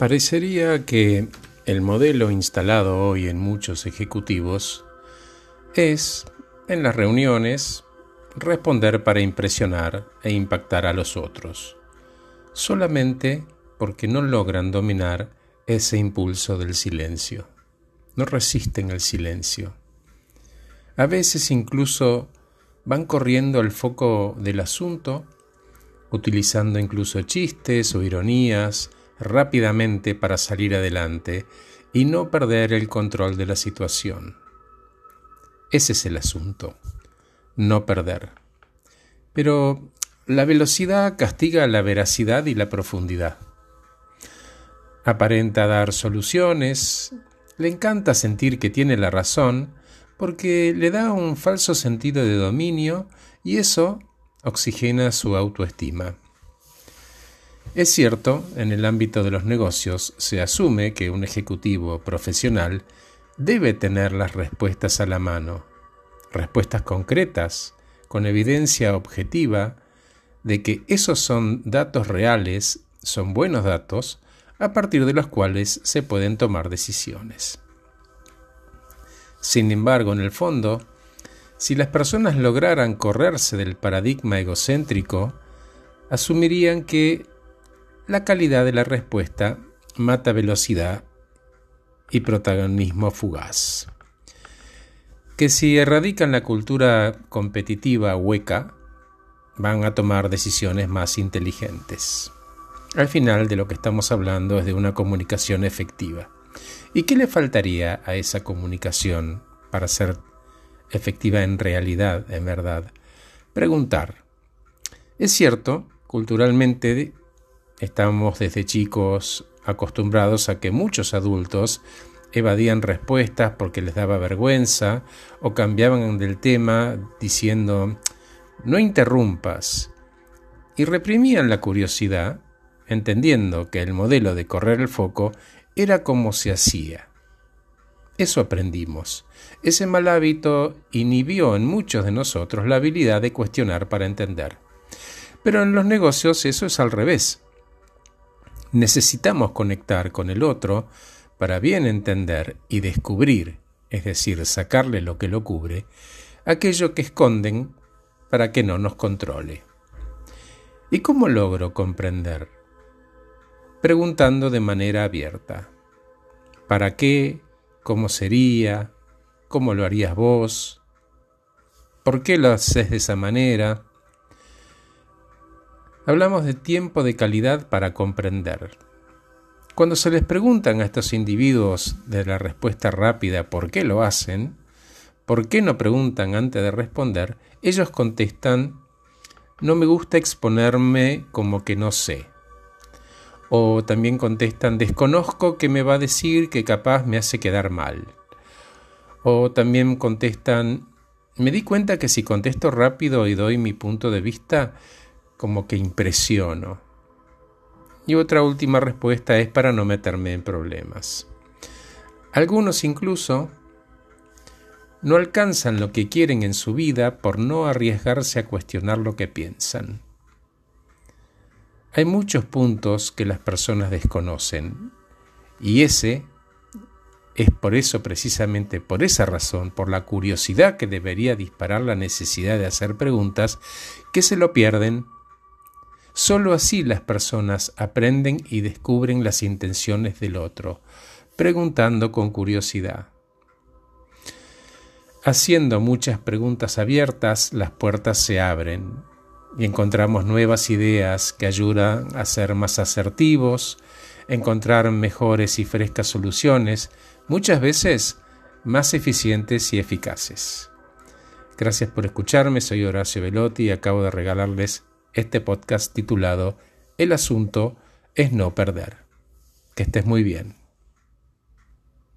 Parecería que el modelo instalado hoy en muchos ejecutivos es, en las reuniones, responder para impresionar e impactar a los otros, solamente porque no logran dominar ese impulso del silencio. No resisten el silencio. A veces incluso van corriendo al foco del asunto, utilizando incluso chistes o ironías rápidamente para salir adelante y no perder el control de la situación. Ese es el asunto, no perder. Pero la velocidad castiga la veracidad y la profundidad. Aparenta dar soluciones, le encanta sentir que tiene la razón, porque le da un falso sentido de dominio y eso oxigena su autoestima. Es cierto, en el ámbito de los negocios se asume que un ejecutivo profesional debe tener las respuestas a la mano, respuestas concretas, con evidencia objetiva de que esos son datos reales, son buenos datos, a partir de los cuales se pueden tomar decisiones. Sin embargo, en el fondo, si las personas lograran correrse del paradigma egocéntrico, asumirían que la calidad de la respuesta mata velocidad y protagonismo fugaz. Que si erradican la cultura competitiva hueca, van a tomar decisiones más inteligentes. Al final de lo que estamos hablando es de una comunicación efectiva. ¿Y qué le faltaría a esa comunicación para ser efectiva en realidad, en verdad? Preguntar. Es cierto, culturalmente estamos desde chicos acostumbrados a que muchos adultos evadían respuestas porque les daba vergüenza o cambiaban del tema diciendo no interrumpas y reprimían la curiosidad entendiendo que el modelo de correr el foco era como se hacía. Eso aprendimos. Ese mal hábito inhibió en muchos de nosotros la habilidad de cuestionar para entender. Pero en los negocios eso es al revés. Necesitamos conectar con el otro para bien entender y descubrir, es decir, sacarle lo que lo cubre, aquello que esconden para que no nos controle. ¿Y cómo logro comprender? preguntando de manera abierta. ¿Para qué? ¿Cómo sería? ¿Cómo lo harías vos? ¿Por qué lo haces de esa manera? Hablamos de tiempo de calidad para comprender. Cuando se les preguntan a estos individuos de la respuesta rápida por qué lo hacen, por qué no preguntan antes de responder, ellos contestan, no me gusta exponerme como que no sé. O también contestan, desconozco que me va a decir que capaz me hace quedar mal. O también contestan, me di cuenta que si contesto rápido y doy mi punto de vista, como que impresiono. Y otra última respuesta es para no meterme en problemas. Algunos incluso no alcanzan lo que quieren en su vida por no arriesgarse a cuestionar lo que piensan. Hay muchos puntos que las personas desconocen y ese es por eso precisamente por esa razón, por la curiosidad que debería disparar la necesidad de hacer preguntas, que se lo pierden. Solo así las personas aprenden y descubren las intenciones del otro, preguntando con curiosidad. Haciendo muchas preguntas abiertas, las puertas se abren y encontramos nuevas ideas que ayudan a ser más asertivos, encontrar mejores y frescas soluciones, muchas veces más eficientes y eficaces. Gracias por escucharme, soy Horacio Velotti y acabo de regalarles este podcast titulado El asunto es no perder. Que estés muy bien.